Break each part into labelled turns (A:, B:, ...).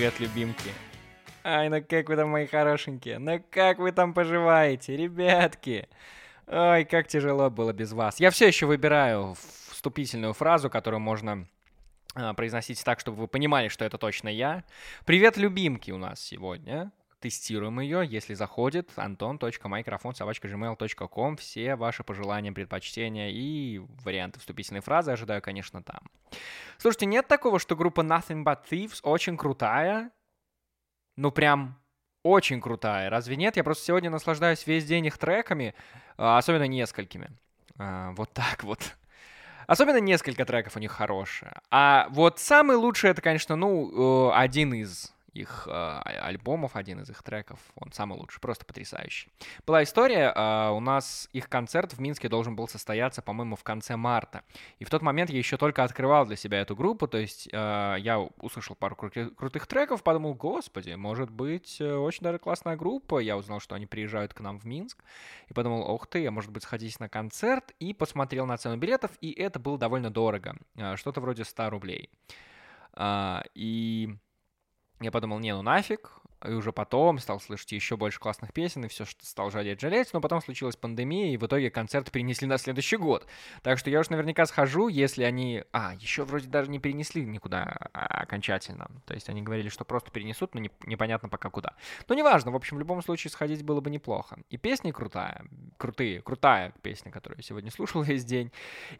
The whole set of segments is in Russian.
A: привет, любимки. Ай, ну как вы там, мои хорошенькие? Ну как вы там поживаете, ребятки? Ой, как тяжело было без вас. Я все еще выбираю вступительную фразу, которую можно а, произносить так, чтобы вы понимали, что это точно я. Привет, любимки у нас сегодня тестируем ее, если заходит anton.microphone.gmail.com. Все ваши пожелания, предпочтения и варианты вступительной фразы ожидаю, конечно, там. Слушайте, нет такого, что группа Nothing But Thieves очень крутая? Ну, прям очень крутая. Разве нет? Я просто сегодня наслаждаюсь весь день их треками, а, особенно несколькими. А, вот так вот. Особенно несколько треков у них хорошие. А вот самый лучший это, конечно, ну, э, один из их э, альбомов, один из их треков. Он самый лучший, просто потрясающий. Была история, э, у нас их концерт в Минске должен был состояться, по-моему, в конце марта. И в тот момент я еще только открывал для себя эту группу, то есть э, я услышал пару крутых, крутых треков, подумал, господи, может быть, э, очень даже классная группа. Я узнал, что они приезжают к нам в Минск, и подумал, ох ты, а может быть, сходить на концерт, и посмотрел на цену билетов, и это было довольно дорого, э, что-то вроде 100 рублей. Uh, и я подумал, не, ну нафиг, и уже потом стал слышать еще больше классных песен, и все, что стал жалеть, жалеть, но потом случилась пандемия, и в итоге концерт перенесли на следующий год. Так что я уж наверняка схожу, если они... А, еще вроде даже не перенесли никуда а, окончательно. То есть они говорили, что просто перенесут, но не, непонятно пока куда. Но неважно, в общем, в любом случае сходить было бы неплохо. И песни крутая, крутые, крутая песня, которую я сегодня слушал весь день.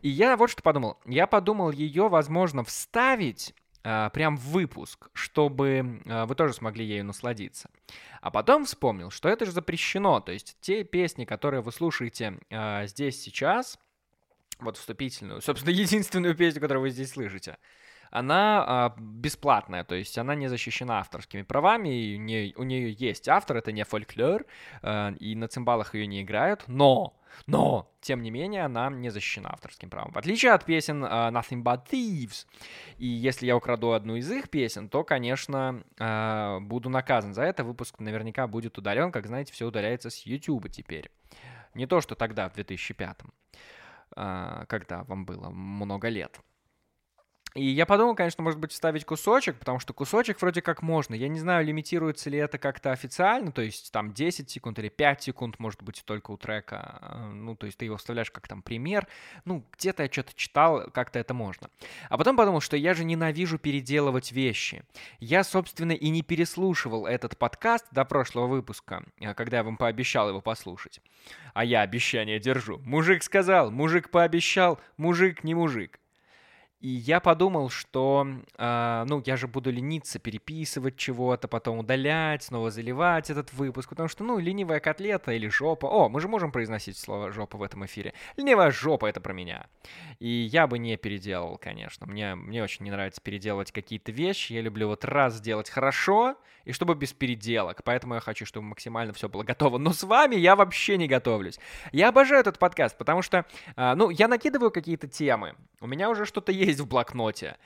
A: И я вот что подумал. Я подумал ее, возможно, вставить прям в выпуск, чтобы а, вы тоже смогли ею насладиться. А потом вспомнил, что это же запрещено, то есть те песни, которые вы слушаете а, здесь сейчас, вот вступительную, собственно, единственную песню, которую вы здесь слышите, она а, бесплатная, то есть она не защищена авторскими правами, и у нее, есть автор, это не фольклор, а, и на цимбалах ее не играют, но но, тем не менее, она не защищена авторским правом. В отличие от песен uh, Nothing But Thieves. И если я украду одну из их песен, то, конечно, uh, буду наказан за это. Выпуск наверняка будет удален. Как знаете, все удаляется с YouTube теперь. Не то, что тогда, в 2005 uh, а, когда вам было много лет. И я подумал, конечно, может быть, вставить кусочек, потому что кусочек вроде как можно. Я не знаю, лимитируется ли это как-то официально, то есть там 10 секунд или 5 секунд, может быть, только у трека. Э, ну, то есть ты его вставляешь как там пример. Ну, где-то я что-то читал, как-то это можно. А потом подумал, что я же ненавижу переделывать вещи. Я, собственно, и не переслушивал этот подкаст до прошлого выпуска, э, когда я вам пообещал его послушать. А я обещание держу. Мужик сказал, мужик пообещал, мужик не мужик. И я подумал, что, э, ну, я же буду лениться, переписывать чего-то, потом удалять, снова заливать этот выпуск, потому что, ну, ленивая котлета или жопа. О, мы же можем произносить слово жопа в этом эфире. Ленивая жопа это про меня. И я бы не переделал, конечно. Мне, мне очень не нравится переделывать какие-то вещи. Я люблю вот раз сделать хорошо, и чтобы без переделок. Поэтому я хочу, чтобы максимально все было готово. Но с вами я вообще не готовлюсь. Я обожаю этот подкаст, потому что, э, ну, я накидываю какие-то темы. У меня уже что-то есть есть в блокноте.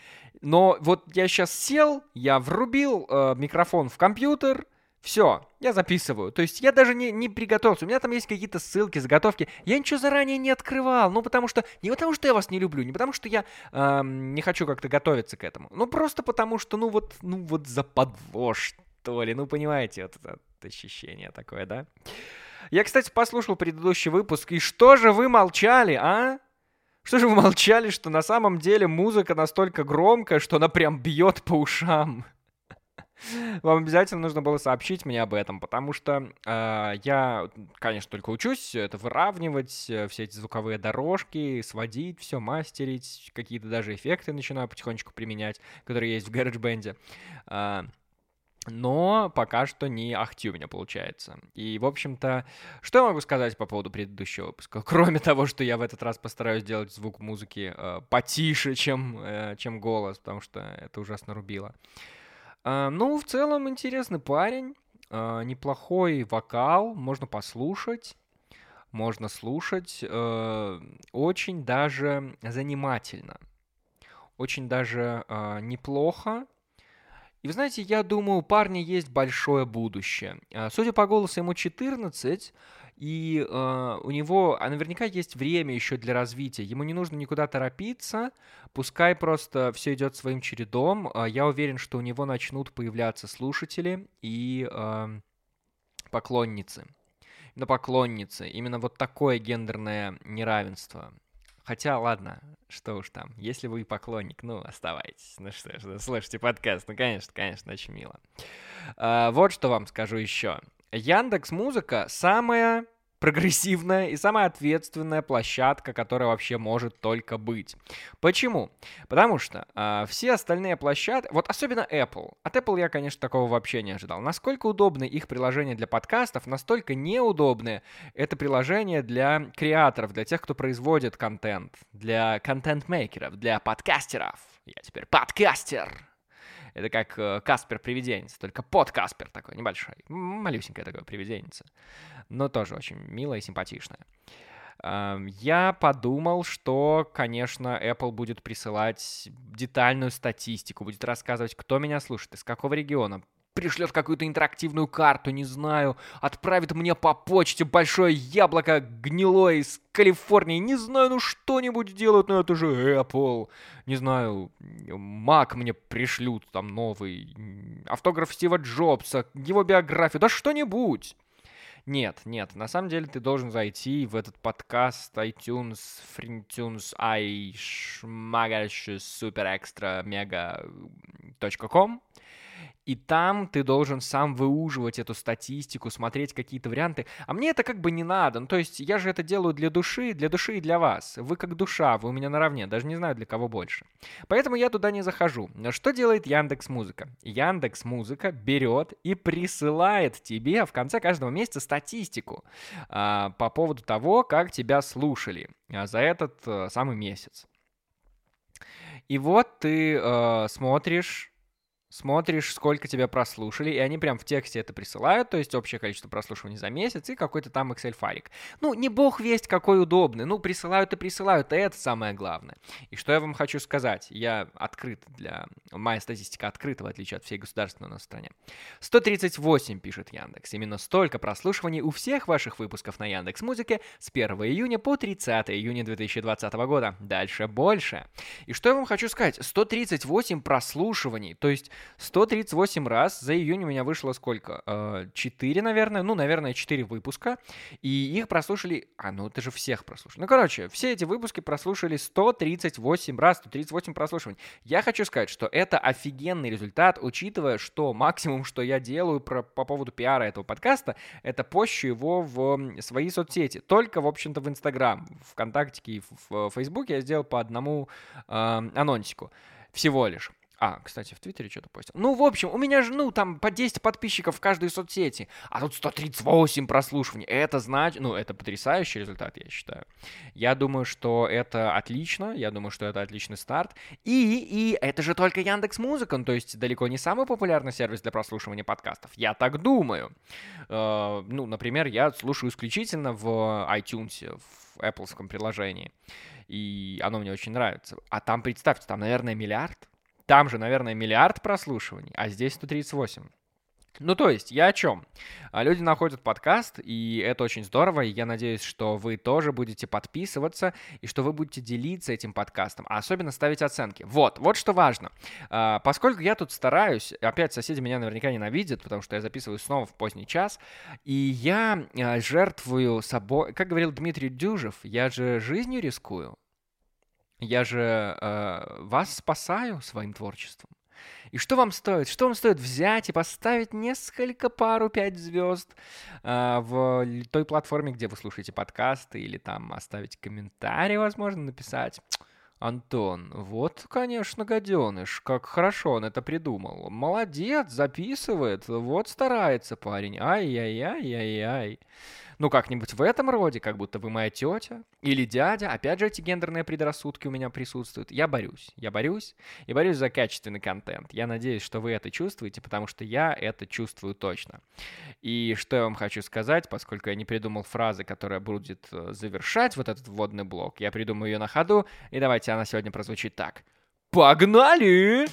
A: Но вот я сейчас сел, я врубил э, микрофон в компьютер, все, я записываю. То есть я даже не, не приготовился. У меня там есть какие-то ссылки, заготовки. Я ничего заранее не открывал. Ну, потому что... Не потому что я вас не люблю, не потому что я э, не хочу как-то готовиться к этому. Ну, просто потому что, ну, вот, ну, вот западло, что ли. Ну, понимаете, вот это ощущение такое, да? Я, кстати, послушал предыдущий выпуск. И что же вы молчали, а? Что же вы молчали, что на самом деле музыка настолько громкая, что она прям бьет по ушам? Вам обязательно нужно было сообщить мне об этом, потому что э, я, конечно, только учусь это выравнивать, э, все эти звуковые дорожки, сводить, все мастерить, какие-то даже эффекты начинаю потихонечку применять, которые есть в GarageBand. Э, но пока что не ахти у меня получается. И, в общем-то, что я могу сказать по поводу предыдущего выпуска? Кроме того, что я в этот раз постараюсь сделать звук музыки э, потише, чем, э, чем голос, потому что это ужасно рубило. Э, ну, в целом, интересный парень, э, неплохой вокал, можно послушать, можно слушать, э, очень даже занимательно, очень даже э, неплохо, И вы знаете, я думаю, у парня есть большое будущее. А, судя по голосу, ему 14, и э, у него а наверняка есть время еще для развития. Ему не нужно никуда торопиться, пускай просто все идет своим чередом. Э, я уверен, что у него начнут появляться слушатели и э, поклонницы. На поклонницы. Именно вот такое гендерное неравенство. Хотя, ладно, что уж там. Если вы поклонник, ну, оставайтесь. Ну что ж, ну, слушайте подкаст. Ну, конечно, конечно, очень мило. А, вот что вам скажу еще. Яндекс Музыка самая прогрессивная и самая ответственная площадка, которая вообще может только быть. Почему? Потому что э, все остальные площадки, вот особенно Apple. От Apple я, конечно, такого вообще не ожидал. Насколько удобны их приложения для подкастов, настолько неудобны это приложение для креаторов, для тех, кто производит контент, для контент-мейкеров, для подкастеров. Я теперь подкастер. Это как э, Каспер привиденец, только под Каспер такой небольшой. Малюсенькое такое привиденец. Но тоже очень милое и симпатичное. Я подумал, что, конечно, Apple будет присылать детальную статистику, будет рассказывать, кто меня слушает, из какого региона, пришлет какую-то интерактивную карту, не знаю, отправит мне по почте большое яблоко гнилое из Калифорнии, не знаю, ну что-нибудь делают, но это же Apple, не знаю, Mac мне пришлют там новый, автограф Стива Джобса, его биографию, да что-нибудь. Нет, нет, на самом деле ты должен зайти в этот подкаст iTunes, FreeTunes, iShmagash, Super Extra, Mega.com, и там ты должен сам выуживать эту статистику, смотреть какие-то варианты. А мне это как бы не надо. Ну, то есть я же это делаю для души, для души и для вас. Вы как душа, вы у меня наравне, даже не знаю для кого больше. Поэтому я туда не захожу. Что делает Яндекс Музыка? Яндекс Музыка берет и присылает тебе в конце каждого месяца статистику а, по поводу того, как тебя слушали а, за этот а, самый месяц. И вот ты э, смотришь смотришь, сколько тебя прослушали, и они прям в тексте это присылают, то есть общее количество прослушиваний за месяц и какой-то там Excel-файлик. Ну, не бог весть какой удобный, ну, присылают и присылают, и это самое главное. И что я вам хочу сказать, я открыт для... Моя статистика открыта, в отличие от всей государственной на стране. 138, пишет Яндекс, именно столько прослушиваний у всех ваших выпусков на Яндекс Музыке с 1 июня по 30 июня 2020 года. Дальше больше. И что я вам хочу сказать, 138 прослушиваний, то есть 138 раз. За июнь у меня вышло сколько? 4, э, наверное. Ну, наверное, 4 выпуска. И их прослушали... А, ну это же всех прослушали. Ну, короче, все эти выпуски прослушали 138 раз, 138 прослушиваний. Я хочу сказать, что это офигенный результат, учитывая, что максимум, что я делаю про, по поводу пиара этого подкаста, это пощу его в свои соцсети. Только, в общем-то, в Инстаграм, ВКонтакте и в Фейсбуке я сделал по одному э, анонсику. Всего лишь. А, кстати, в Твиттере что-то постил. Ну, в общем, у меня же, ну, там по 10 подписчиков в каждой соцсети, а тут 138 прослушиваний. Это значит, ну, это потрясающий результат, я считаю. Я думаю, что это отлично, я думаю, что это отличный старт. И, и это же только Яндекс Музыка, ну, то есть далеко не самый популярный сервис для прослушивания подкастов. Я так думаю. Э, ну, например, я слушаю исключительно в iTunes, в Apple приложении. И оно мне очень нравится. А там, представьте, там, наверное, миллиард там же, наверное, миллиард прослушиваний, а здесь 138. Ну, то есть, я о чем? А, люди находят подкаст, и это очень здорово, и я надеюсь, что вы тоже будете подписываться, и что вы будете делиться этим подкастом, а особенно ставить оценки. Вот, вот что важно. А, поскольку я тут стараюсь, опять соседи меня наверняка ненавидят, потому что я записываю снова в поздний час, и я а, жертвую собой, как говорил Дмитрий Дюжев, я же жизнью рискую, я же э, вас спасаю своим творчеством. И что вам стоит? Что вам стоит взять и поставить несколько пару пять звезд э, в той платформе, где вы слушаете подкасты, или там оставить комментарий, возможно, написать. Антон, вот, конечно, гаденыш, как хорошо он это придумал. Молодец, записывает, вот старается парень. Ай-яй-яй-яй-яй ну, как-нибудь в этом роде, как будто вы моя тетя или дядя. Опять же, эти гендерные предрассудки у меня присутствуют. Я борюсь, я борюсь и борюсь за качественный контент. Я надеюсь, что вы это чувствуете, потому что я это чувствую точно. И что я вам хочу сказать, поскольку я не придумал фразы, которая будет э, завершать вот этот вводный блок, я придумаю ее на ходу, и давайте она сегодня прозвучит так. Погнали!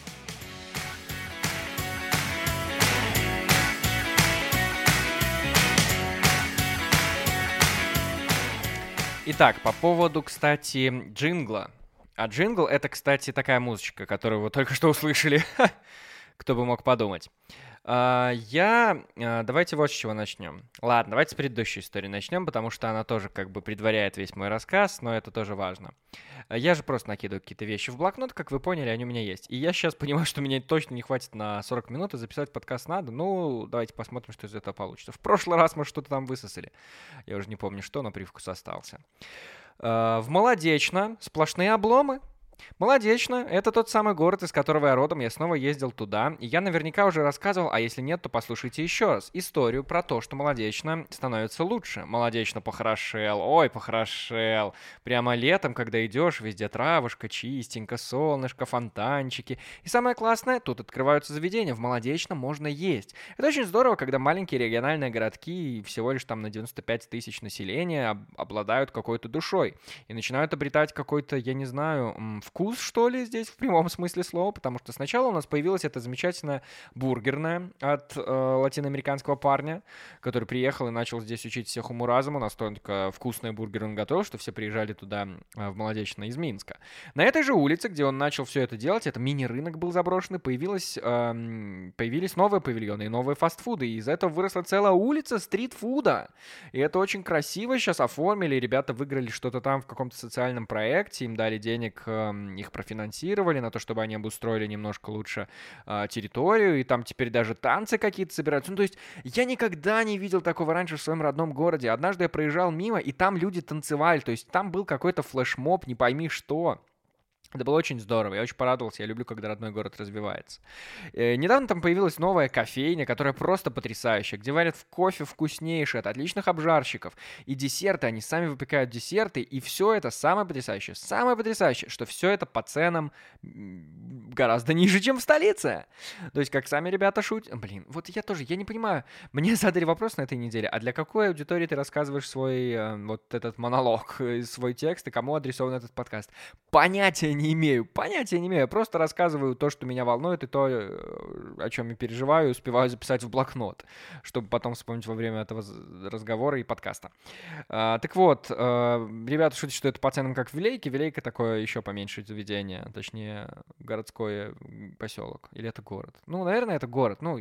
A: Итак, по поводу, кстати, джингла. А джингл — это, кстати, такая музычка, которую вы только что услышали. Кто бы мог подумать. А, я... А, давайте вот с чего начнем. Ладно, давайте с предыдущей истории начнем, потому что она тоже как бы предваряет весь мой рассказ, но это тоже важно. А, я же просто накидываю какие-то вещи в блокнот, как вы поняли, они у меня есть. И я сейчас понимаю, что меня точно не хватит на 40 минут, и записать подкаст надо. Ну, давайте посмотрим, что из этого получится. В прошлый раз мы что-то там высосали. Я уже не помню что, но привкус остался. В Молодечно сплошные обломы. Молодечно, это тот самый город, из которого я родом, я снова ездил туда, и я наверняка уже рассказывал, а если нет, то послушайте еще раз, историю про то, что Молодечно становится лучше. Молодечно похорошел, ой, похорошел. Прямо летом, когда идешь, везде травушка, чистенько, солнышко, фонтанчики. И самое классное, тут открываются заведения, в Молодечно можно есть. Это очень здорово, когда маленькие региональные городки, всего лишь там на 95 тысяч населения, обладают какой-то душой и начинают обретать какой-то, я не знаю, вкус, что ли, здесь в прямом смысле слова, потому что сначала у нас появилась эта замечательная бургерная от э, латиноамериканского парня, который приехал и начал здесь учить всех уму-разуму, настолько вкусные бургеры он готовил, что все приезжали туда э, в Молодечно из Минска. На этой же улице, где он начал все это делать, это мини-рынок был заброшенный, появилась, э, появились новые павильоны и новые фастфуды, и из этого выросла целая улица стритфуда. И это очень красиво сейчас оформили, ребята выиграли что-то там в каком-то социальном проекте, им дали денег э, их профинансировали на то, чтобы они обустроили немножко лучше э, территорию, и там теперь даже танцы какие-то собираются. Ну, то есть я никогда не видел такого раньше в своем родном городе. Однажды я проезжал мимо, и там люди танцевали, то есть там был какой-то флешмоб, не пойми что. Это было очень здорово, я очень порадовался, я люблю, когда родной город развивается. Э, недавно там появилась новая кофейня, которая просто потрясающая, где варят в кофе вкуснейший от отличных обжарщиков. И десерты, они сами выпекают десерты, и все это самое потрясающее. Самое потрясающее, что все это по ценам гораздо ниже, чем в столице. То есть, как сами ребята шутят. Блин, вот я тоже, я не понимаю. Мне задали вопрос на этой неделе, а для какой аудитории ты рассказываешь свой э, вот этот монолог, э, свой текст, и кому адресован этот подкаст? Понятия не имею, понятия не имею. Я просто рассказываю то, что меня волнует, и то, э, о чем я переживаю, успеваю записать в блокнот, чтобы потом вспомнить во время этого разговора и подкаста. А, так вот, а, ребята шутят, что это по ценам как в Вилейке. Вилейка такое еще поменьше заведение, точнее, городской поселок. Или это город? Ну, наверное, это город. Ну,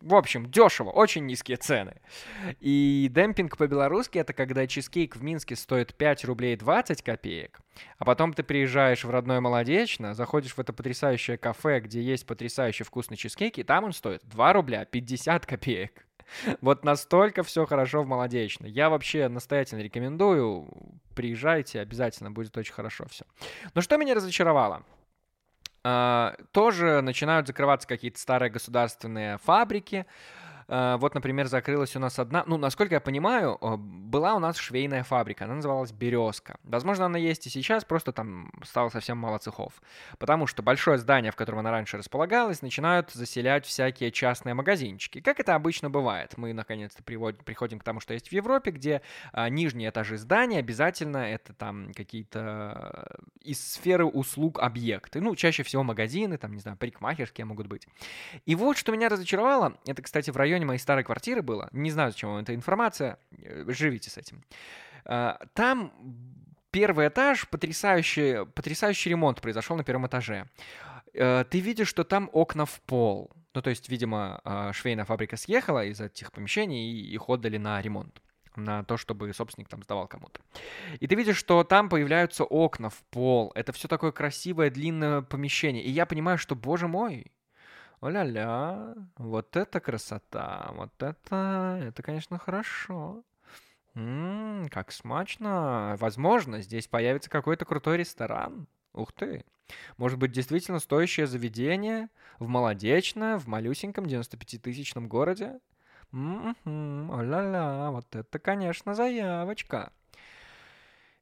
A: в общем, дешево, очень низкие цены. И демпинг по-белорусски это когда чизкейк в Минске стоит 5 рублей 20 копеек, а потом ты приезжаешь в родной Молодечно, заходишь в это потрясающее кафе, где есть потрясающе вкусный чизкейк, и там он стоит 2 рубля 50 копеек. Вот настолько все хорошо в Молодечно. Я вообще настоятельно рекомендую. Приезжайте, обязательно будет очень хорошо все. Но что меня разочаровало? Uh, тоже начинают закрываться какие-то старые государственные фабрики, вот, например, закрылась у нас одна, ну, насколько я понимаю, э, была у нас швейная фабрика, она называлась «Березка». Возможно, она есть и сейчас, просто там стало совсем мало цехов. Потому что большое здание, в котором она раньше располагалась, начинают заселять всякие частные магазинчики. Как это обычно бывает. Мы, наконец-то, приходим к тому, что есть в Европе, где а, нижние этажи здания обязательно это там какие-то из сферы услуг объекты. Ну, чаще всего магазины, там, не знаю, парикмахерские могут быть. И вот, что меня разочаровало, это, кстати, в районе районе моей старой квартиры было. Не знаю, зачем вам эта информация. Э, живите с этим. А, там первый этаж, потрясающий, потрясающий ремонт произошел на первом этаже. Э, ты видишь, что там окна в пол. Ну, то есть, видимо, а, швейная фабрика съехала из этих помещений и их отдали на ремонт на то, чтобы собственник там сдавал кому-то. И ты видишь, что там появляются окна в пол. Это все такое красивое, длинное помещение. И я понимаю, что, боже мой, О-ля-ля, вот это красота, вот это, это, конечно, хорошо. Ммм, как смачно. Возможно, здесь появится какой-то крутой ресторан. Ух ты. Может быть, действительно стоящее заведение в Молодечно, в малюсеньком 95-тысячном городе? М-м-м, о-ля-ля, вот это, конечно, заявочка.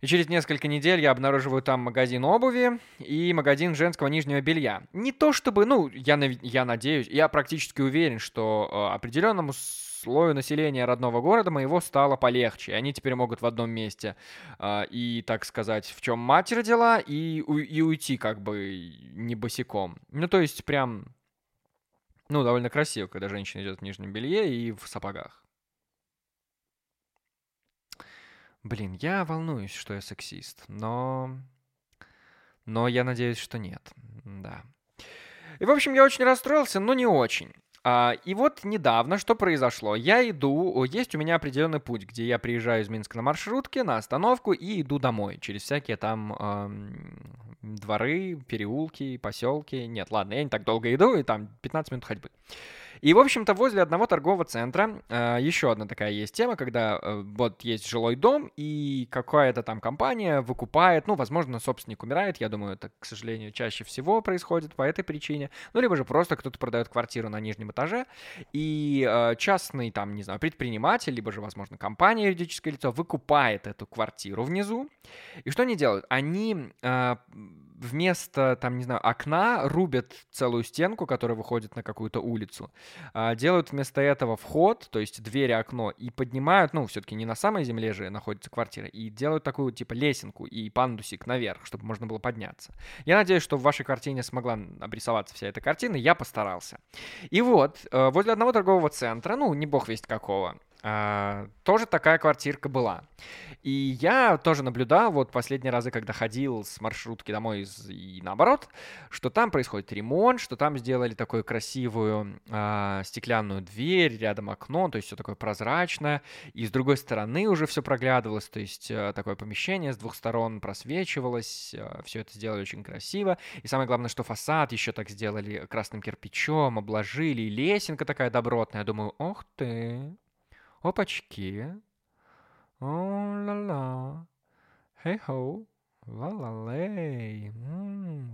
A: И через несколько недель я обнаруживаю там магазин обуви и магазин женского нижнего белья. Не то чтобы, ну, я, я надеюсь, я практически уверен, что э, определенному слою населения родного города моего стало полегче. Они теперь могут в одном месте э, и, так сказать, в чем мать родила, и, и уйти как бы не босиком. Ну, то есть прям, ну, довольно красиво, когда женщина идет в нижнем белье и в сапогах. Блин, я волнуюсь, что я сексист, но... Но я надеюсь, что нет. Да. И, в общем, я очень расстроился, но не очень. А, и вот недавно что произошло? Я иду, есть у меня определенный путь, где я приезжаю из Минска на маршрутке, на остановку и иду домой через всякие там эм, дворы, переулки, поселки. Нет, ладно, я не так долго иду, и там 15 минут ходьбы. И, в общем-то, возле одного торгового центра э, еще одна такая есть тема, когда э, вот есть жилой дом, и какая-то там компания выкупает, ну, возможно, собственник умирает, я думаю, это, к сожалению, чаще всего происходит по этой причине, ну, либо же просто кто-то продает квартиру на нижнем этаже, и э, частный, там, не знаю, предприниматель, либо же, возможно, компания, юридическое лицо, выкупает эту квартиру внизу, и что они делают? Они э, вместо, там, не знаю, окна рубят целую стенку, которая выходит на какую-то улицу, а, делают вместо этого вход, то есть дверь, окно, и поднимают, ну, все-таки не на самой земле же находится квартира, и делают такую, типа, лесенку и пандусик наверх, чтобы можно было подняться. Я надеюсь, что в вашей картине смогла обрисоваться вся эта картина, я постарался. И вот, э, возле одного торгового центра, ну, не бог весть какого, тоже такая квартирка была. И я тоже наблюдал, вот последние разы, когда ходил с маршрутки домой и наоборот, что там происходит ремонт, что там сделали такую красивую а, стеклянную дверь, рядом окно, то есть все такое прозрачное, и с другой стороны уже все проглядывалось, то есть а, такое помещение с двух сторон просвечивалось, а, все это сделали очень красиво, и самое главное, что фасад еще так сделали красным кирпичом, обложили, и лесенка такая добротная, я думаю, ох ты, Опачки. О-ла-ла. Хей-хоу. Ла-ла-лей.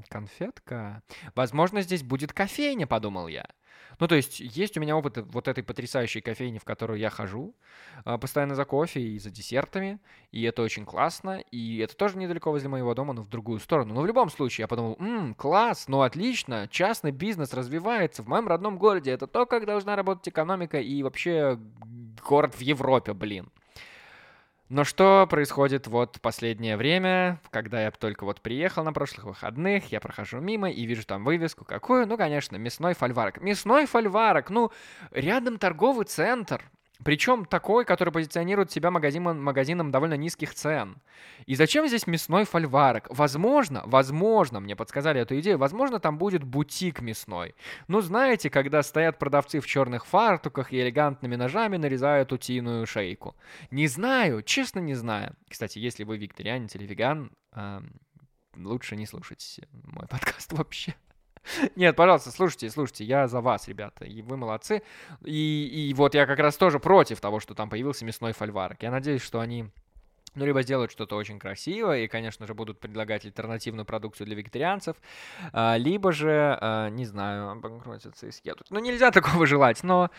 A: Конфетка. Возможно, здесь будет кофейня, подумал я. Ну, то есть, есть у меня опыт вот этой потрясающей кофейни, в которую я хожу, а, постоянно за кофе и за десертами, и это очень классно, и это тоже недалеко возле моего дома, но в другую сторону. Но в любом случае, я подумал, ммм, класс, ну отлично, частный бизнес развивается в моем родном городе, это то, как должна работать экономика и вообще город в Европе, блин. Но что происходит вот последнее время, когда я только вот приехал на прошлых выходных, я прохожу мимо и вижу там вывеску какую? Ну, конечно, мясной фольварок. Мясной фольварок, ну, рядом торговый центр. Причем такой, который позиционирует себя магазином, магазином довольно низких цен. И зачем здесь мясной фольварок? Возможно, возможно, мне подсказали эту идею, возможно, там будет бутик мясной. Ну, знаете, когда стоят продавцы в черных фартуках и элегантными ножами нарезают утиную шейку. Не знаю, честно не знаю. Кстати, если вы вегетарианец или веган, э, лучше не слушать мой подкаст вообще. Нет, пожалуйста, слушайте, слушайте, я за вас, ребята, и вы молодцы. И, и вот я как раз тоже против того, что там появился мясной фольварок. Я надеюсь, что они ну, либо сделают что-то очень красивое и, конечно же, будут предлагать альтернативную продукцию для вегетарианцев, а, либо же, а, не знаю, обанкротятся и съедут. Ну, нельзя такого желать, но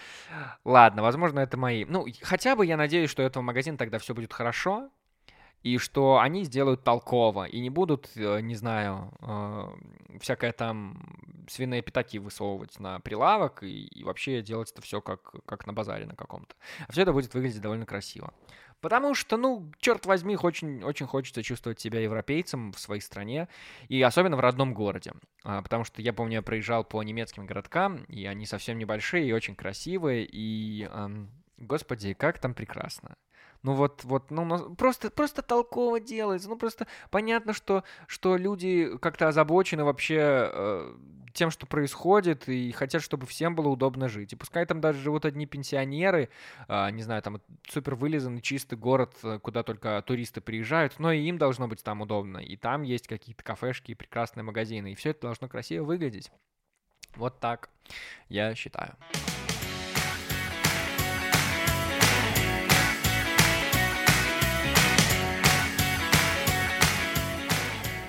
A: ладно, возможно, это мои. Ну, хотя бы я надеюсь, что этого магазина тогда все будет хорошо, и что они сделают толково, и не будут, э, не знаю, э, всякое там свиные пятаки высовывать на прилавок и, и вообще делать это все как, как на базаре на каком-то. А все это будет выглядеть довольно красиво. Потому что, ну, черт возьми, очень, очень хочется чувствовать себя европейцем в своей стране, и особенно в родном городе. А, потому что я помню, я проезжал по немецким городкам, и они совсем небольшие и очень красивые, и, эм, господи, как там прекрасно. Ну вот, вот, ну, просто, просто толково делается. Ну просто понятно, что, что люди как-то озабочены вообще э, тем, что происходит, и хотят, чтобы всем было удобно жить. И пускай там даже живут одни пенсионеры, э, не знаю, там супер вылизанный чистый город, э, куда только туристы приезжают, но и им должно быть там удобно. И там есть какие-то кафешки и прекрасные магазины, и все это должно красиво выглядеть. Вот так я считаю.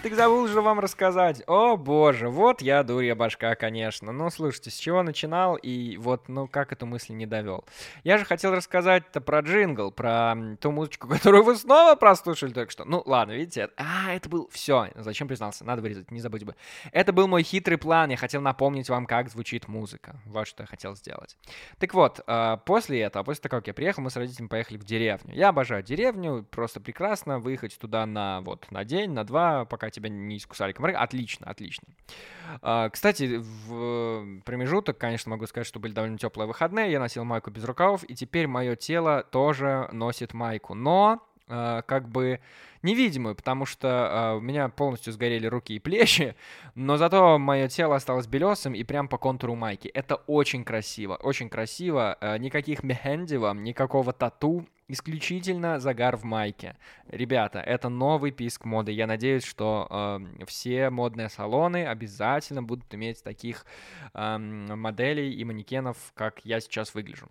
A: Так забыл же вам рассказать. О, боже, вот я дурья башка, конечно. Ну, слушайте, с чего начинал и вот, ну, как эту мысль не довел. Я же хотел рассказать-то про джингл, про ту музычку, которую вы снова прослушали только что. Ну, ладно, видите, а, это был... Все, зачем признался? Надо вырезать, не забудь бы. Это был мой хитрый план, я хотел напомнить вам, как звучит музыка. Вот что я хотел сделать. Так вот, а, после этого, после того, как я приехал, мы с родителями поехали в деревню. Я обожаю деревню, просто прекрасно выехать туда на, вот, на день, на два, пока тебя не искусали комары. Отлично, отлично. А, кстати, в промежуток, конечно, могу сказать, что были довольно теплые выходные. Я носил майку без рукавов, и теперь мое тело тоже носит майку. Но как бы невидимую, потому что э, у меня полностью сгорели руки и плечи, но зато мое тело осталось белесым и прям по контуру майки. Это очень красиво, очень красиво. Э, никаких мехенди вам, никакого тату, исключительно загар в майке. Ребята, это новый писк моды. Я надеюсь, что э, все модные салоны обязательно будут иметь таких э, моделей и манекенов, как я сейчас выгляжу.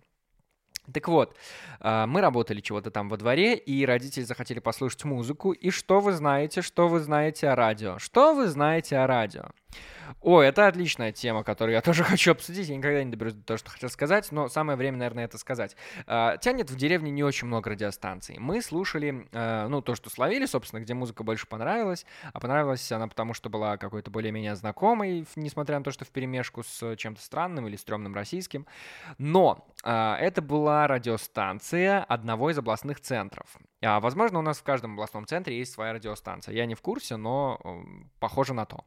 A: Так вот, а, мы работали чего-то там во дворе, и родители захотели послушать музыку. И что вы знаете, что вы знаете о радио? Что вы знаете о радио? О, это отличная тема, которую я тоже хочу обсудить. Я никогда не доберусь до того, что хотел сказать, но самое время, наверное, это сказать. А, тянет в деревне не очень много радиостанций. Мы слушали, а, ну, то, что словили, собственно, где музыка больше понравилась. А понравилась она потому, что была какой-то более-менее знакомой, несмотря на то, что в перемешку с чем-то странным или стрёмным российским. Но а, это была радиостанция одного из областных центров. Возможно, у нас в каждом областном центре есть своя радиостанция. Я не в курсе, но похоже на то.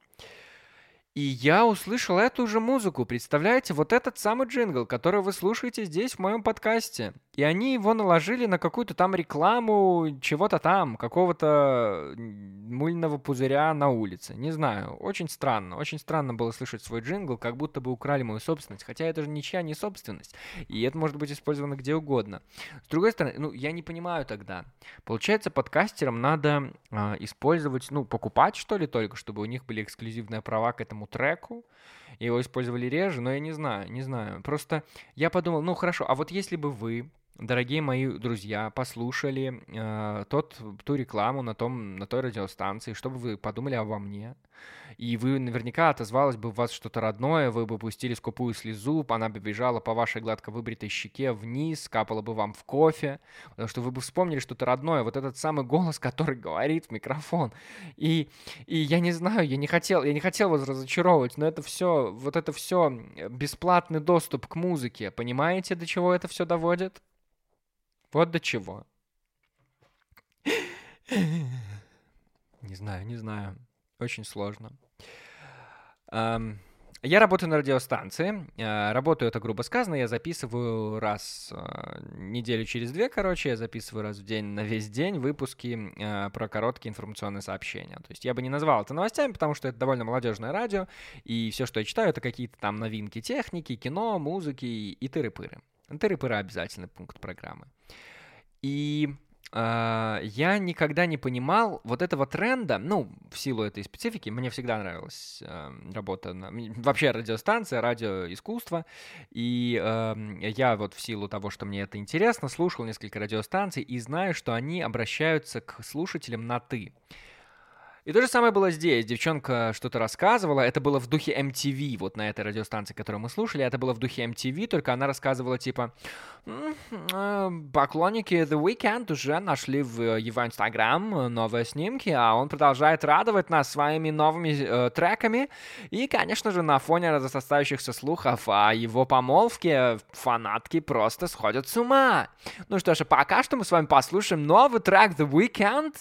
A: И я услышал эту же музыку, представляете, вот этот самый джингл, который вы слушаете здесь в моем подкасте. И они его наложили на какую-то там рекламу чего-то там, какого-то мыльного пузыря на улице. Не знаю, очень странно. Очень странно было слышать свой джингл, как будто бы украли мою собственность. Хотя это же ничья не собственность. И это может быть использовано где угодно. С другой стороны, ну, я не понимаю тогда. Получается, подкастерам надо э, использовать, ну, покупать что ли только, чтобы у них были эксклюзивные права к этому этому треку, его использовали реже, но я не знаю, не знаю. Просто я подумал, ну хорошо, а вот если бы вы дорогие мои друзья, послушали э, тот, ту рекламу на, том, на той радиостанции, что бы вы подумали обо мне. И вы наверняка отозвалось бы в вас что-то родное, вы бы пустили скупую слезу, она бы бежала по вашей гладко выбритой щеке вниз, капала бы вам в кофе, потому что вы бы вспомнили что-то родное, вот этот самый голос, который говорит в микрофон. И, и я не знаю, я не хотел, я не хотел вас разочаровывать, но это все, вот это все бесплатный доступ к музыке, понимаете, до чего это все доводит? Вот до чего. Не знаю, не знаю. Очень сложно. Я работаю на радиостанции. А, работаю, это грубо сказано, я записываю раз а, неделю через две, короче, я записываю раз в день на весь день выпуски а, про короткие информационные сообщения. То есть я бы не назвал это новостями, потому что это довольно молодежное радио, и все, что я читаю, это какие-то там новинки техники, кино, музыки и тыры-пыры. Тыры-пыры обязательный пункт программы. И э, я никогда не понимал вот этого тренда, ну, в силу этой специфики, мне всегда нравилась э, работа на... Вообще радиостанция, радиоискусство, и э, я вот в силу того, что мне это интересно, слушал несколько радиостанций и знаю, что они обращаются к слушателям на «ты». И то же самое было здесь. Девчонка что-то рассказывала. Это было в духе MTV, вот на этой радиостанции, которую мы слушали. Это было в духе MTV, только она рассказывала типа э, поклонники The Weeknd уже нашли в его Инстаграм новые снимки, а он продолжает радовать нас своими новыми э, треками. И, конечно же, на фоне разостающихся слухов о его помолвке фанатки просто сходят с ума. Ну что ж, пока что мы с вами послушаем новый трек The Weeknd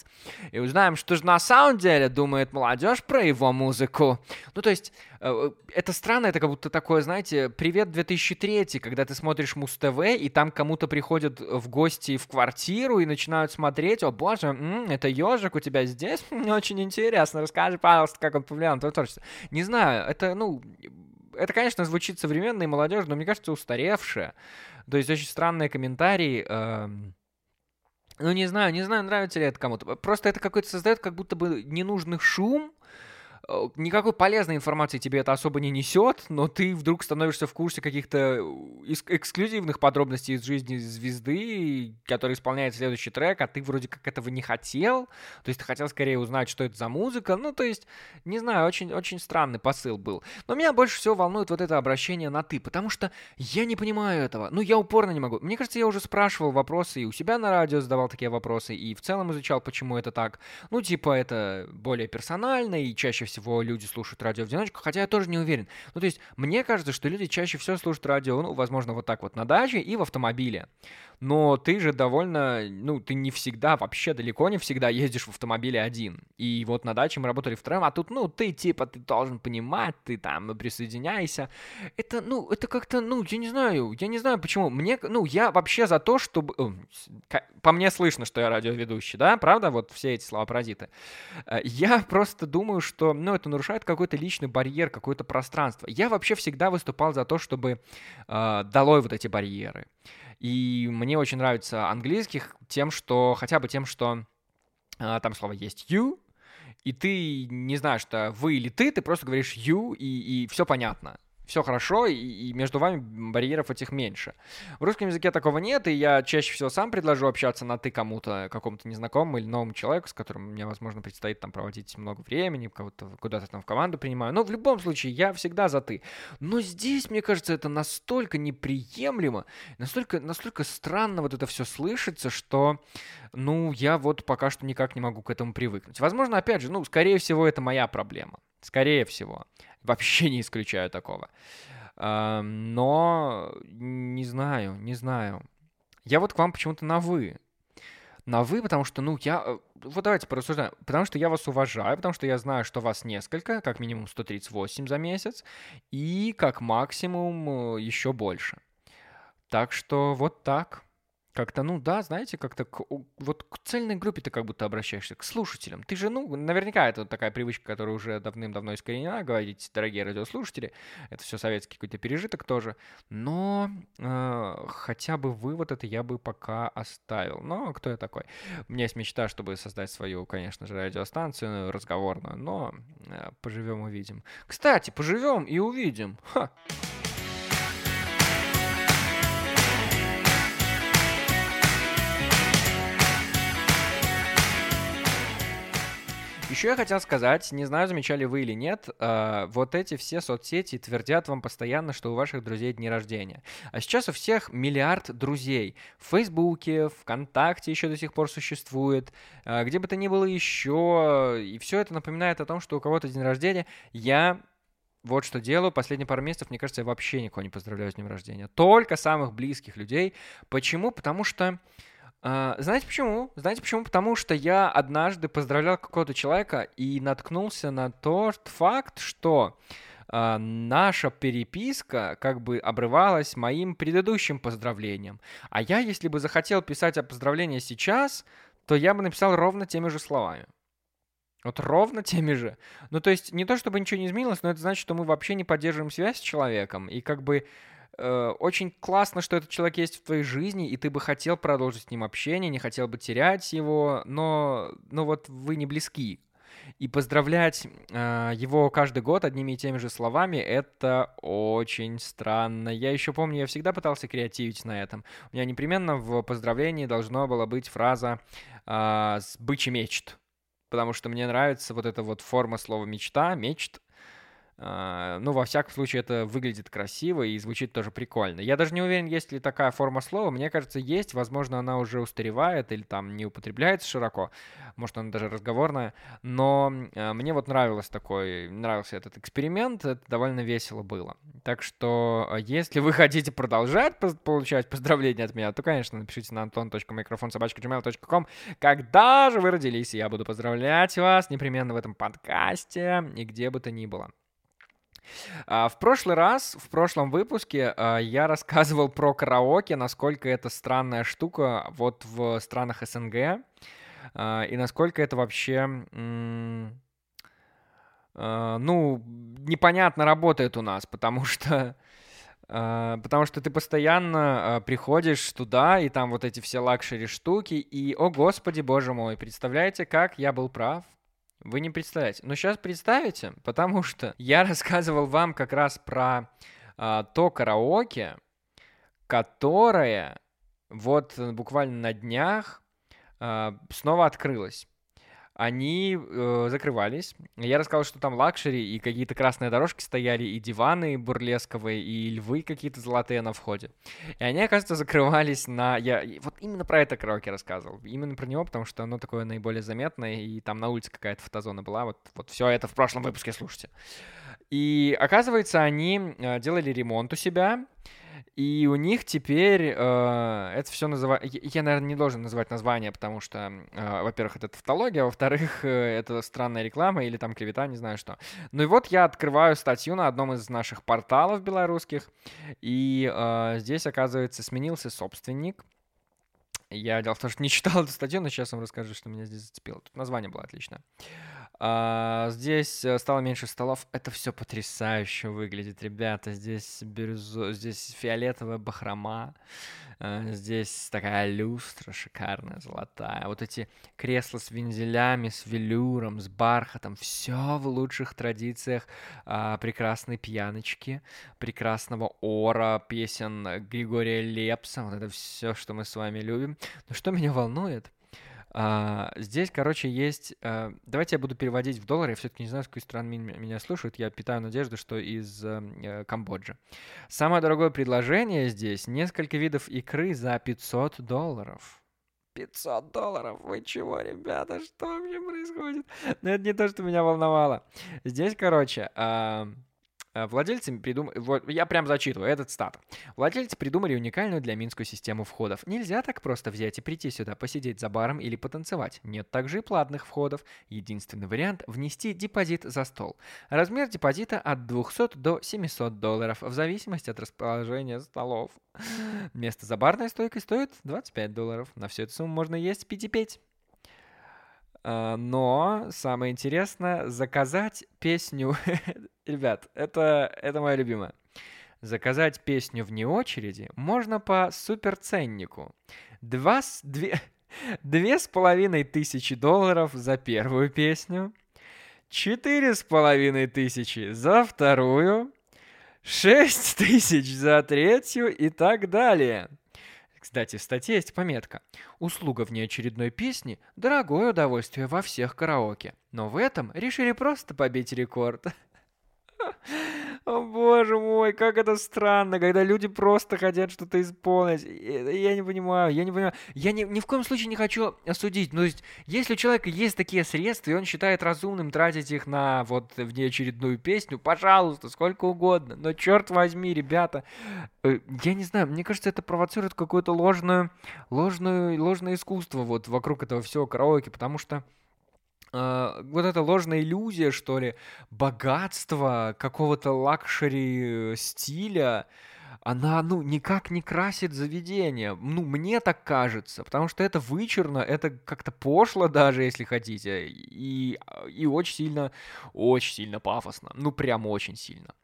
A: и узнаем, что же на самом деле деле думает молодежь про его музыку. Ну, то есть, э, это странно, это как будто такое, знаете, привет 2003, когда ты смотришь Муз-ТВ, и там кому-то приходят в гости в квартиру и начинают смотреть, о боже, м-м, это ежик у тебя здесь? Очень интересно, расскажи, пожалуйста, как он повлиял на твое творчество. Не знаю, это, ну, это, конечно, звучит современно и молодежно, но мне кажется, устаревшее. То есть очень странные комментарии. Эм ну, не знаю, не знаю, нравится ли это кому-то. Просто это какой-то создает как будто бы ненужный шум, никакой полезной информации тебе это особо не несет, но ты вдруг становишься в курсе каких-то э, эксклюзивных подробностей из жизни звезды, который исполняет следующий трек, а ты вроде как этого не хотел, то есть ты хотел скорее узнать, что это за музыка, ну, то есть, не знаю, очень, очень странный посыл был. Но меня больше всего волнует вот это обращение на «ты», потому что я не понимаю этого, ну, я упорно не могу. Мне кажется, я уже спрашивал вопросы и у себя на радио задавал такие вопросы, и в целом изучал, почему это так. Ну, типа, это более персонально, и чаще всего всего люди слушают радио в одиночку, хотя я тоже не уверен. Ну, то есть, мне кажется, что люди чаще всего слушают радио, ну, возможно, вот так вот на даче и в автомобиле. Но ты же довольно, ну, ты не всегда, вообще далеко не всегда ездишь в автомобиле один. И вот на даче мы работали втроем, а тут, ну, ты типа, ты должен понимать, ты там присоединяйся. Это, ну, это как-то, ну, я не знаю, я не знаю почему. Мне, ну, я вообще за то, чтобы... По мне слышно, что я радиоведущий, да, правда? Вот все эти слова паразиты. Э, я просто думаю, что, ну, это нарушает какой-то личный барьер, какое-то пространство. Я вообще всегда выступал за то, чтобы э, долой вот эти барьеры. И мне очень нравится английских тем, что хотя бы тем, что э, там слово есть you, и ты не знаешь, что вы или ты, ты просто говоришь you, и, и все понятно все хорошо, и, и между вами барьеров этих меньше. В русском языке такого нет, и я чаще всего сам предложу общаться на «ты» кому-то, какому-то незнакомому или новому человеку, с которым мне, возможно, предстоит там проводить много времени, кого-то куда-то там в команду принимаю. Но в любом случае, я всегда за «ты». Но здесь, мне кажется, это настолько неприемлемо, настолько, настолько странно вот это все слышится, что, ну, я вот пока что никак не могу к этому привыкнуть. Возможно, опять же, ну, скорее всего, это моя проблема. Скорее всего. Вообще не исключаю такого. Но не знаю, не знаю. Я вот к вам почему-то на «вы». На «вы», потому что, ну, я... Э, вот давайте порассуждаем. Потому что я вас уважаю, потому что я знаю, что вас несколько, как минимум 138 за месяц, и как максимум э, еще больше. Так что вот так. Как-то, ну да, знаете, как-то к, вот к цельной группе ты как будто обращаешься, к слушателям. Ты же, ну, наверняка это вот такая привычка, которая уже давным-давно искоренена, говорить, дорогие радиослушатели, это все советский какой-то пережиток тоже, но э, хотя бы вывод это я бы пока оставил. Но кто я такой? У меня есть мечта, чтобы создать свою, конечно же, радиостанцию разговорную, но э, поживем увидим. Кстати, поживем и увидим. Ха. Еще я хотел сказать, не знаю, замечали вы или нет, э, вот эти все соцсети твердят вам постоянно, что у ваших друзей дни рождения. А сейчас у всех миллиард друзей. В Фейсбуке, ВКонтакте еще до сих пор существует, э, где бы то ни было еще. И все это напоминает о том, что у кого-то день рождения. Я вот что делаю. Последние пару месяцев, мне кажется, я вообще никого не поздравляю с днем рождения. Только самых близких людей. Почему? Потому что знаете почему? Знаете почему? Потому что я однажды поздравлял какого-то человека и наткнулся на тот факт, что а, наша переписка как бы обрывалась моим предыдущим поздравлением. А я, если бы захотел писать о поздравлении сейчас, то я бы написал ровно теми же словами. Вот ровно теми же. Ну, то есть не то, чтобы ничего не изменилось, но это значит, что мы вообще не поддерживаем связь с человеком. И как бы Э, очень классно, что этот человек есть в твоей жизни, и ты бы хотел продолжить с ним общение, не хотел бы терять его, но, но вот вы не близки. И поздравлять э, его каждый год одними и теми же словами это очень странно. Я еще помню, я всегда пытался креативить на этом. У меня непременно в поздравлении должна была быть фраза э, с бычий мечт. Потому что мне нравится вот эта вот форма слова мечта, мечт. А, ну, во всяком случае, это выглядит красиво и звучит тоже прикольно. Я даже не уверен, есть ли такая форма слова. Мне кажется, есть. Возможно, она уже устаревает или там не употребляется широко. Может, она даже разговорная. Но а, мне вот нравилось такой, нравился этот эксперимент. Это довольно весело было. Так что, а, если вы хотите продолжать получать поздравления от меня, то, конечно, напишите на anton.microfonsobachka.gmail.com когда же вы родились, я буду поздравлять вас непременно в этом подкасте и где бы то ни было. А, в прошлый раз, в прошлом выпуске, а, я рассказывал про караоке, насколько это странная штука вот в странах СНГ, а, и насколько это вообще, ну, непонятно работает у нас, потому что потому что ты постоянно приходишь туда, и там вот эти все luxury штуки, и, о господи, боже мой, представляете, как я был прав? Вы не представляете. Но сейчас представите, потому что я рассказывал вам как раз про а, то караоке, которое вот буквально на днях а, снова открылось. Они э, закрывались. Я рассказал, что там luxury, и какие-то красные дорожки стояли, и диваны бурлесковые, и львы какие-то золотые на входе. И они, оказывается, закрывались на... Я вот именно про это караоке рассказывал. Именно про него, потому что оно такое наиболее заметное, и там на улице какая-то фотозона была. Вот, вот все это в прошлом выпуске слушайте. И оказывается, они э, делали ремонт у себя, и у них теперь э, это все называется... Я, я, наверное, не должен называть название, потому что, э, во-первых, это тавтология, а во-вторых, э, это странная реклама или там клевета, не знаю что. Ну и вот я открываю статью на одном из наших порталов белорусских, и э, здесь, оказывается, сменился собственник. Я дело в том, что не читал эту статью, но сейчас вам расскажу, что меня здесь зацепило. Тут название было отличное. А, здесь э, стало меньше столов. Это все потрясающе выглядит, ребята. Здесь бирюзо, здесь фиолетовая бахрома. А, здесь такая люстра шикарная, золотая. Вот эти кресла с вензелями, с велюром, с бархатом. Все в лучших традициях а, прекрасной пьяночки, прекрасного ора, песен Григория Лепса. Вот это все, что мы с вами любим. Но что меня волнует? А, здесь, короче, есть... А, давайте я буду переводить в доллары. Я все-таки не знаю, с какой страны меня слушают. Я питаю надежду, что из э, Камбоджи. Самое дорогое предложение здесь — несколько видов икры за 500 долларов. 500 долларов. Вы чего, ребята? Что вообще происходит? Но ну, это не то, что меня волновало. Здесь, короче, э, Э, владельцы придумали... Вот, я прям зачитываю этот стат. Владельцы придумали уникальную для Минскую систему входов. Нельзя так просто взять и прийти сюда, посидеть за баром или потанцевать. Нет также и платных входов. Единственный вариант – внести депозит за стол. Размер депозита от 200 до 700 долларов, в зависимости от расположения столов. Место за барной стойкой стоит 25 долларов. На всю эту сумму можно есть, пить и петь. А, но самое интересное, заказать песню... Ребят, это, это моя любимая. Заказать песню вне очереди можно по суперценнику. Два, две, две с половиной тысячи долларов за первую песню, четыре с половиной тысячи за вторую, шесть тысяч за третью и так далее. Кстати, в статье есть пометка. Услуга внеочередной песни – дорогое удовольствие во всех караоке. Но в этом решили просто побить рекорд. О боже мой, как это странно, когда люди просто хотят что-то исполнить. Я не понимаю, я не понимаю. Я ни, ни в коем случае не хочу осудить. Ну, то есть, если у человека есть такие средства, и он считает разумным тратить их на вот внеочередную песню, пожалуйста, сколько угодно. Но черт возьми, ребята, э, я не знаю, мне кажется, это провоцирует какое-то ложное, ложное, ложное искусство вот вокруг этого всего караоке, потому что Э, вот эта ложная иллюзия, что ли, богатства, какого-то luxury э, стиля, она, ну, никак не красит заведение. Ну, мне так кажется, потому что это вычурно, это как-то пошло даже, если хотите, и, и очень сильно, очень сильно пафосно. Ну, прям очень сильно.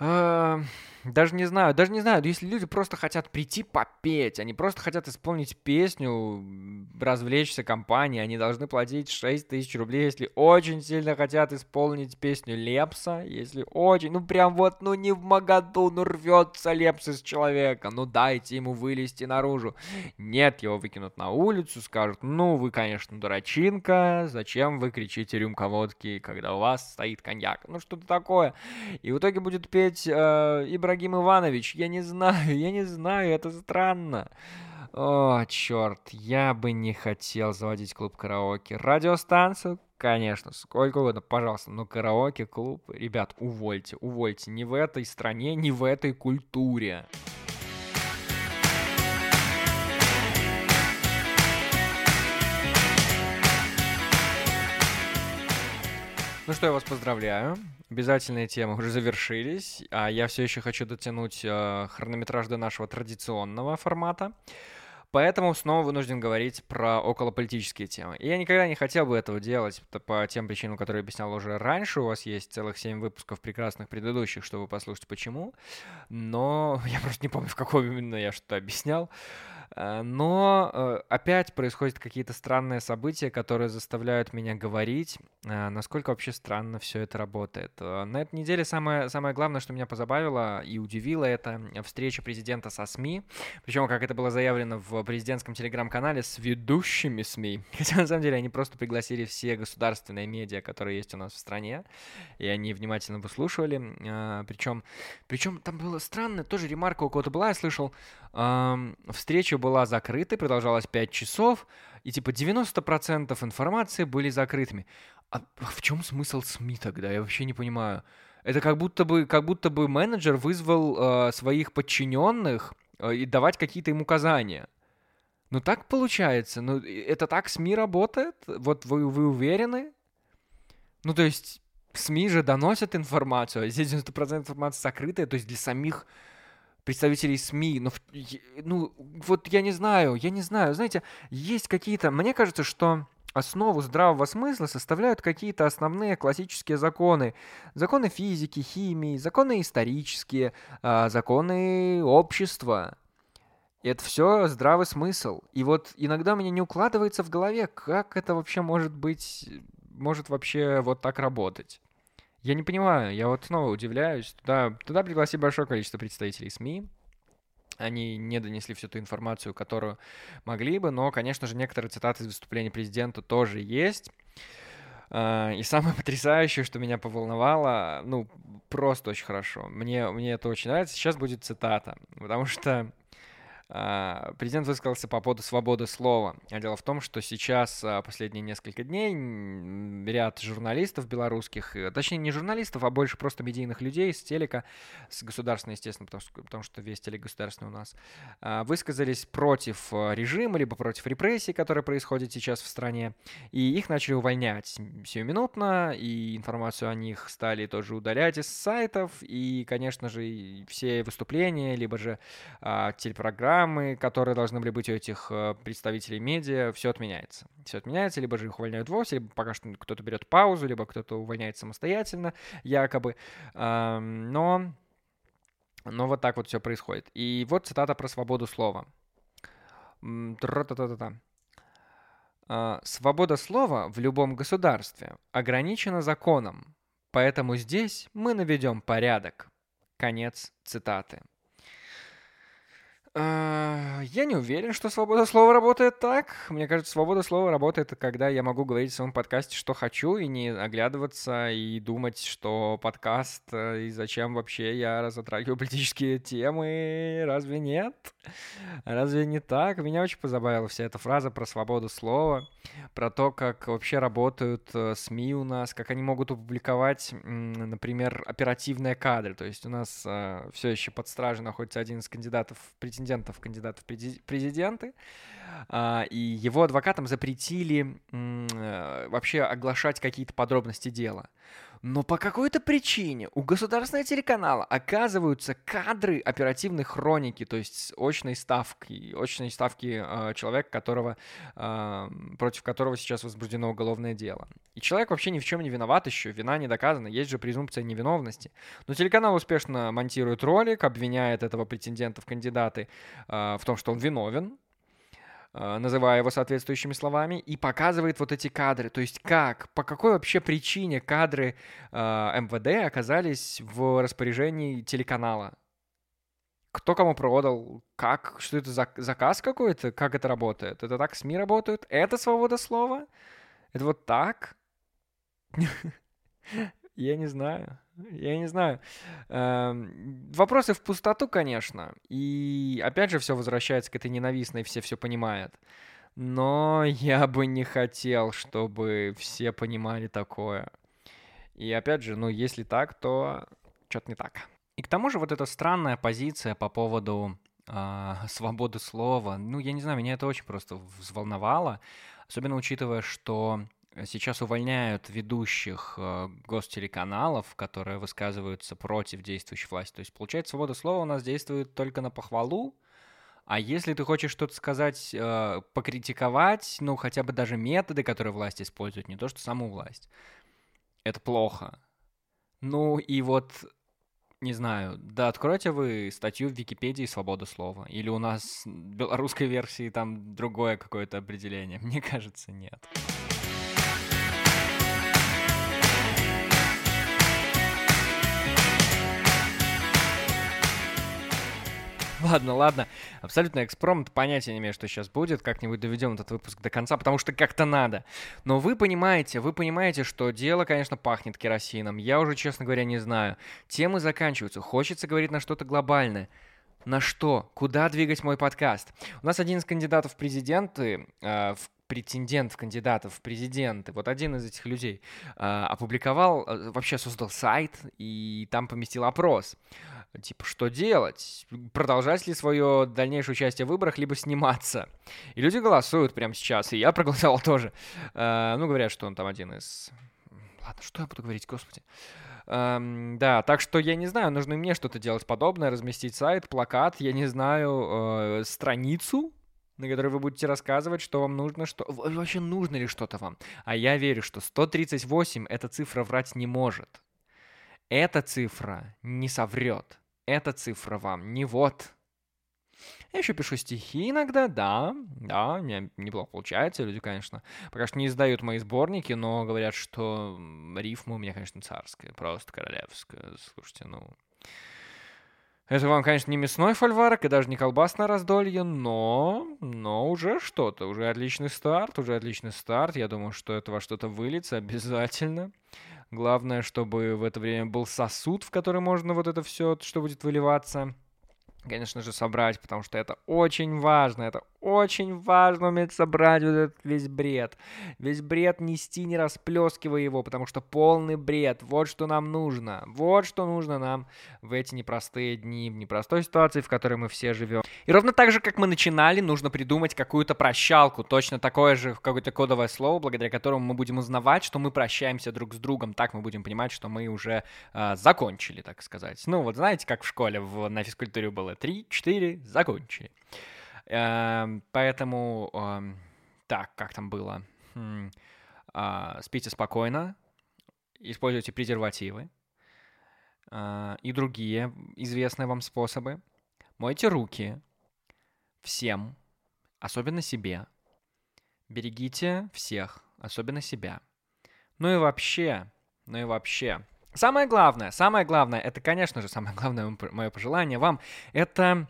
A: Э, даже не знаю, даже не знаю, если люди просто хотят прийти попеть, они просто хотят исполнить песню, развлечься компанией, они должны платить 6 тысяч рублей, если очень сильно хотят исполнить песню Лепса, если очень, ну прям вот, ну не в Магаду, ну рвется Лепс из человека, ну дайте ему вылезти наружу. Нет, его выкинут на улицу, скажут, ну вы, конечно, дурачинка, зачем вы кричите рюмка водки, когда у вас стоит коньяк, ну что-то такое. И в итоге будет петь э, Ибрагим Ибрагим Иванович, я не знаю, я не знаю, это странно. О, черт, я бы не хотел заводить клуб караоке. Радиостанцию, конечно, сколько угодно, пожалуйста, но караоке клуб, ребят, увольте, увольте, не в этой стране, не в этой культуре. Ну что, я вас поздравляю. Обязательные темы уже завершились, а я все еще хочу дотянуть э, хронометраж до нашего традиционного формата. Поэтому снова вынужден говорить про околополитические темы. И я никогда не хотел бы этого делать по тем причинам, которые я объяснял уже раньше. У вас есть целых 7 выпусков прекрасных предыдущих, чтобы послушать почему. Но я просто не помню, в каком именно я что-то объяснял. Э, но э, опять происходят какие-то странные события, которые заставляют меня говорить, э, насколько вообще странно все это работает. На этой неделе самое, самое главное, что меня позабавило и удивило, это встреча президента со СМИ. Причем, как это было заявлено в президентском телеграм-канале с ведущими СМИ. Хотя, на самом деле, они просто пригласили все государственные медиа, которые есть у нас в стране, и они внимательно выслушивали. Причем, причем там было странно, тоже ремарка у кого-то была, я слышал, встреча была закрыта, продолжалась 5 часов, и типа 90% информации были закрытыми. А в чем смысл СМИ тогда? Я вообще не понимаю. Это как будто бы, как будто бы менеджер вызвал э, своих подчиненных э, и давать какие-то им указания. Ну так получается. Ну это так СМИ работает? Вот вы, вы уверены? Ну то есть СМИ же доносят информацию, а здесь 90% информации сокрытая, то есть для самих представителей СМИ. Ну, ну вот я не знаю, я не знаю. Знаете, есть какие-то... Мне кажется, что основу здравого смысла составляют какие-то основные классические законы. Законы физики, химии, законы исторические, а, законы общества. Это все здравый смысл. И вот иногда мне не укладывается в голове, как это вообще может быть, может вообще вот так работать. Я не понимаю, я вот снова удивляюсь. Туда, туда пригласили большое количество представителей СМИ, они не донесли всю ту информацию, которую могли бы, но, конечно же, некоторые цитаты из выступления президента тоже есть. А, и самое потрясающее, что меня поволновало, ну, просто очень хорошо. Мне, мне это очень нравится. Сейчас будет цитата, потому что президент высказался по поводу свободы слова. А дело в том, что сейчас, а, последние несколько дней, ряд журналистов белорусских, э, точнее не журналистов, а больше просто медийных людей с телека, с государственной, естественно, потому что, потому что весь телек государственный у нас, а, высказались против режима, либо против репрессий, которые происходят сейчас в стране, и их начали увольнять сиюминутно, и информацию о них стали тоже удалять из сайтов, и, конечно же, все выступления, либо же телепрограммы, программы, которые должны были быть у этих э, представителей медиа, все отменяется. Все отменяется, либо же их увольняют вовсе, либо пока что кто-то берет паузу, либо кто-то увольняет самостоятельно, якобы. Но, но вот так вот все происходит. И вот цитата про свободу слова. А, Свобода слова в любом государстве ограничена законом, поэтому здесь мы наведем порядок. Конец цитаты. А, я не уверен, что свобода слова работает так. Мне кажется, свобода слова работает, когда я могу говорить в своем подкасте, что хочу, и не оглядываться и думать, что подкаст, э, и зачем вообще я затрагиваю политические темы. Разве нет? Разве не так? Меня очень позабавила вся эта фраза про свободу слова, про то, как вообще работают э, СМИ у нас, как они могут опубликовать, например, оперативные кадры. То есть у нас э, все еще под стражей находится один из кандидатов претендентов претендентов кандидатов в президенты, а, и его адвокатам запретили э, вообще оглашать какие-то подробности дела. Но по какой-то причине у государственного телеканала оказываются кадры оперативной хроники, то есть очной ставки, очной ставки э, человека, которого, э, против которого сейчас возбуждено уголовное дело. И человек вообще ни в чем не виноват еще, вина не доказана, есть же презумпция невиновности. Но телеканал успешно монтирует ролик, обвиняет этого претендента в кандидаты э, в том, что он виновен, называя его соответствующими словами, и показывает вот эти кадры. То есть как, по какой вообще причине кадры э, МВД оказались в распоряжении телеканала? Кто кому продал? Как? Что это за заказ какой-то? Как это работает? Это так СМИ работают? Это свобода слова? Это вот так? Я не знаю. Я не знаю. Эм, вопросы в пустоту, конечно. И опять же все возвращается к этой ненавистной, все все понимают. Но я бы не хотел, чтобы все понимали такое. И опять же, ну если так, то что-то не так. И к тому же вот эта странная позиция по поводу э, свободы слова, ну я не знаю, меня это очень просто взволновало, особенно учитывая, что сейчас увольняют ведущих э, гостелеканалов, которые высказываются против действующей власти. То есть, получается, свобода слова у нас действует только на похвалу, а если ты хочешь что-то сказать, э, покритиковать, ну, хотя бы даже методы, которые власть использует, не то что саму власть, это плохо. Ну, и вот, не знаю, да откройте вы статью в Википедии «Свобода слова», или у нас в белорусской версии там другое какое-то определение? Мне кажется, нет. Нет. Ладно, ладно. Абсолютно экспромт. Понятия не имею, что сейчас будет. Как-нибудь доведем этот выпуск до конца, потому что как-то надо. Но вы понимаете, вы понимаете, что дело, конечно, пахнет керосином. Я уже, честно говоря, не знаю. Темы заканчиваются. Хочется говорить на что-то глобальное. На что? Куда двигать мой подкаст? У нас один из кандидатов в президенты, э, претендент в кандидатов в президенты, вот один из этих людей, э, опубликовал, э, вообще создал сайт и там поместил опрос. Типа, что делать? Продолжать ли свое дальнейшее участие в выборах, либо сниматься? И люди голосуют прямо сейчас, и я проголосовал тоже. Э, ну, говорят, что он там один из... Ладно, что я буду говорить, господи. Эм, да, так что я не знаю, нужно мне что-то делать подобное, разместить сайт, плакат, я не знаю, э, страницу, на которой вы будете рассказывать, что вам нужно, что... Вообще нужно ли что-то вам? А я верю, что 138 эта цифра врать не может. Эта цифра не соврет эта цифра вам не вот. Я еще пишу стихи иногда, да, да, у меня неплохо получается. Люди, конечно, пока что не издают мои сборники, но говорят, что рифма у меня, конечно, царская, просто королевская. Слушайте, ну... Это вам, конечно, не мясной фольварок и даже не колбасное раздолье, но, но уже что-то, уже отличный старт, уже отличный старт. Я думаю, что это во что-то выльется обязательно. Главное, чтобы в это время был сосуд, в который можно вот это все, что будет выливаться, конечно же, собрать, потому что это очень важно, это очень важно уметь собрать вот этот весь бред. Весь бред нести, не расплескивая его, потому что полный бред. Вот что нам нужно. Вот что нужно нам в эти непростые дни, в непростой ситуации, в которой мы все живем. И ровно так же, как мы начинали, нужно придумать какую-то прощалку. Точно такое же какое-то кодовое слово, благодаря которому мы будем узнавать, что мы прощаемся друг с другом. Так мы будем понимать, что мы уже э, закончили, так сказать. Ну, вот знаете, как в школе в, на физкультуре было? Три, четыре, закончили. Эм, поэтому, эм, так, как там было? Хм, а, спите спокойно, используйте презервативы а, и другие известные вам способы. Мойте руки всем, особенно себе. Берегите всех, особенно себя. Ну и вообще, ну и вообще. Самое главное, самое главное, это, конечно же, самое главное мое пожелание вам, это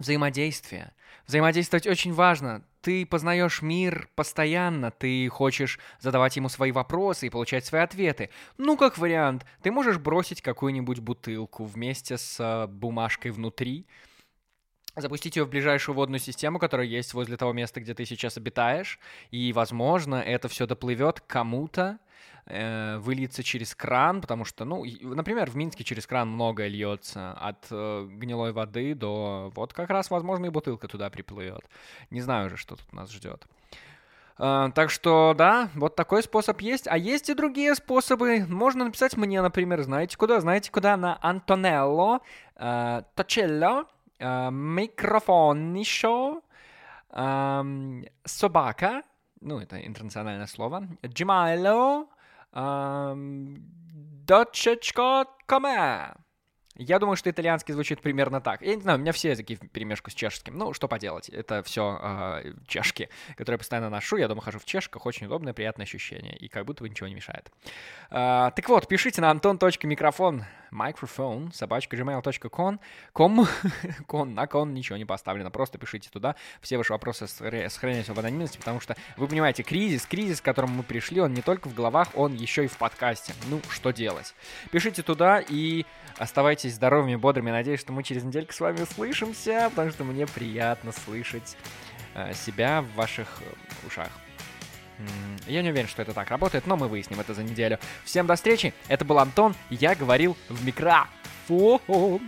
A: взаимодействие. Взаимодействовать очень важно. Ты познаешь мир постоянно, ты хочешь задавать ему свои вопросы и получать свои ответы. Ну, как вариант, ты можешь бросить какую-нибудь бутылку вместе с э, бумажкой внутри, запустить ее в ближайшую водную систему, которая есть возле того места, где ты сейчас обитаешь, и, возможно, это все доплывет кому-то, э, выльется через кран, потому что, ну, например, в Минске через кран многое льется, от э, гнилой воды до вот как раз, возможно, и бутылка туда приплывет. Не знаю уже, что тут нас ждет. Uh, так что, да, вот такой способ есть. А есть и другие способы. Можно написать мне, например, знаете куда? Знаете куда? На Антонелло uh, uh, Микрофонишо uh, Собака ну, это интернациональное слово, Gmailo дочечко коме. Я думаю, что итальянский звучит примерно так. Я не знаю, у меня все языки в перемешку с чешским. Ну, что поделать, это все э, чешки, которые я постоянно ношу. Я дома хожу в чешках, очень удобное, приятное ощущение. И как будто бы ничего не мешает. Э, так вот, пишите на антон.микрофон microphone собачка gmail.com ком, кон, на кон ничего не поставлено, просто пишите туда, все ваши вопросы сохраняются в анонимности, потому что, вы понимаете, кризис, кризис, к которому мы пришли, он не только в головах, он еще и в подкасте. Ну, что делать? Пишите туда и оставайтесь здоровыми, бодрыми. Надеюсь, что мы через недельку с вами услышимся, потому что мне приятно слышать э, себя в ваших э, ушах. Я не уверен, что это так работает, но мы выясним это за неделю. Всем до встречи, это был Антон, я говорил в микрофон.